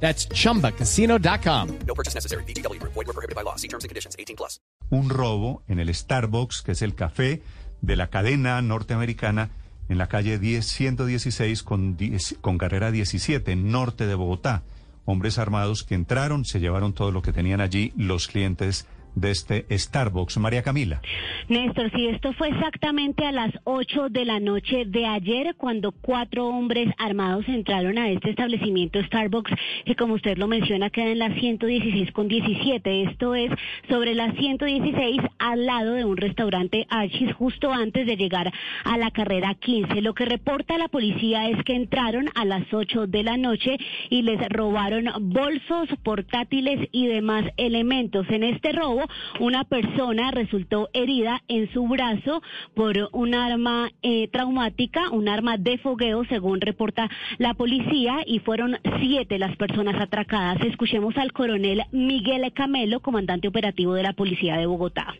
That's chumbacasino.com. No purchase necessary. BGW. Void were prohibited by law. See terms and conditions. 18 plus. un robo en el Starbucks, que es el café de la cadena norteamericana en la calle 10, 116 con, 10 con carrera 17, norte de Bogotá. Hombres armados que entraron, se llevaron todo lo que tenían allí los clientes de este Starbucks. María Camila. Néstor, si esto fue exactamente a las 8 de la noche de ayer cuando cuatro hombres armados entraron a este establecimiento Starbucks, que como usted lo menciona queda en la 116 con 17. Esto es sobre la 116 al lado de un restaurante Archie's justo antes de llegar a la carrera 15. Lo que reporta la policía es que entraron a las 8 de la noche y les robaron bolsos, portátiles y demás elementos. En este robo, una persona resultó herida en su brazo por un arma eh, traumática, un arma de fogueo, según reporta la policía, y fueron siete las personas atracadas. Escuchemos al coronel Miguel Camelo, comandante operativo de la policía de Bogotá.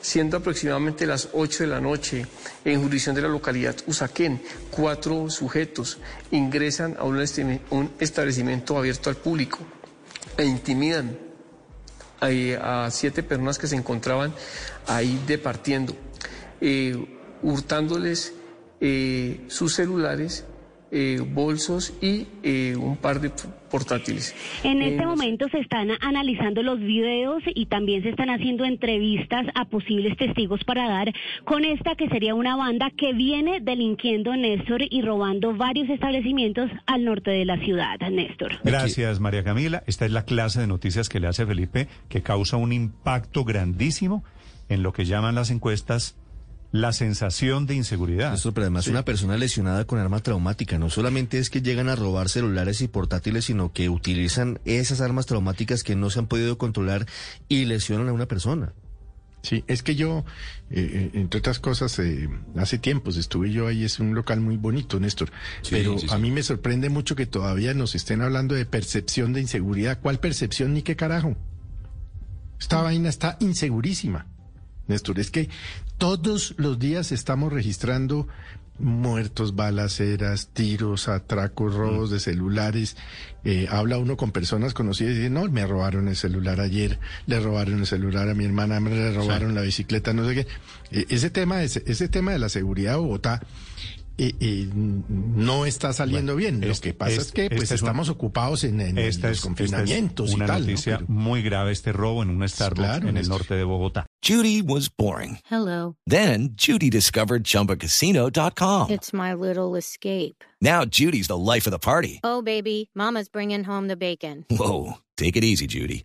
Siendo aproximadamente las 8 de la noche, en jurisdicción de la localidad Usaquén, cuatro sujetos ingresan a un establecimiento abierto al público e intimidan a siete personas que se encontraban ahí departiendo, eh, hurtándoles eh, sus celulares, eh, bolsos y eh, un par de portátiles. En este Eh, momento se están analizando los videos y también se están haciendo entrevistas a posibles testigos para dar con esta que sería una banda que viene delinquiendo Néstor y robando varios establecimientos al norte de la ciudad, Néstor. Gracias, María Camila. Esta es la clase de noticias que le hace Felipe, que causa un impacto grandísimo en lo que llaman las encuestas la sensación de inseguridad. Néstor, pero además una persona lesionada con arma traumática no solamente es que llegan a robar celulares y portátiles, sino que utilizan esas armas traumáticas que no se han podido controlar y lesionan a una persona. Sí, es que yo, eh, eh, entre otras cosas, eh, hace tiempos estuve yo ahí, es un local muy bonito, Néstor, pero sí, a mí me sorprende mucho que todavía nos estén hablando de percepción de inseguridad. ¿Cuál percepción ni qué carajo? Esta vaina está insegurísima. Néstor, es que todos los días estamos registrando muertos, balaceras, tiros, atracos, robos de celulares. Eh, habla uno con personas conocidas y dice, no, me robaron el celular ayer, le robaron el celular a mi hermana, me le robaron la bicicleta, no sé qué. Eh, ese tema, ese, ese tema de la seguridad de Bogotá eh, eh, no está saliendo bien. Lo es- que pasa es- es, que pues esta es estamos ocupados en, en Esta los es, esta es confinamientos una y tal. ¿no? noticia Pero- muy grave, este robo en un Starbucks Claro, en el Néstor. norte de Bogotá. Judy was boring. Hello. Then Judy discovered ChumbaCasino.com. It's my little escape. Now Judy's the life of the party. Oh, baby, Mama's bringing home the bacon. Whoa, take it easy, Judy.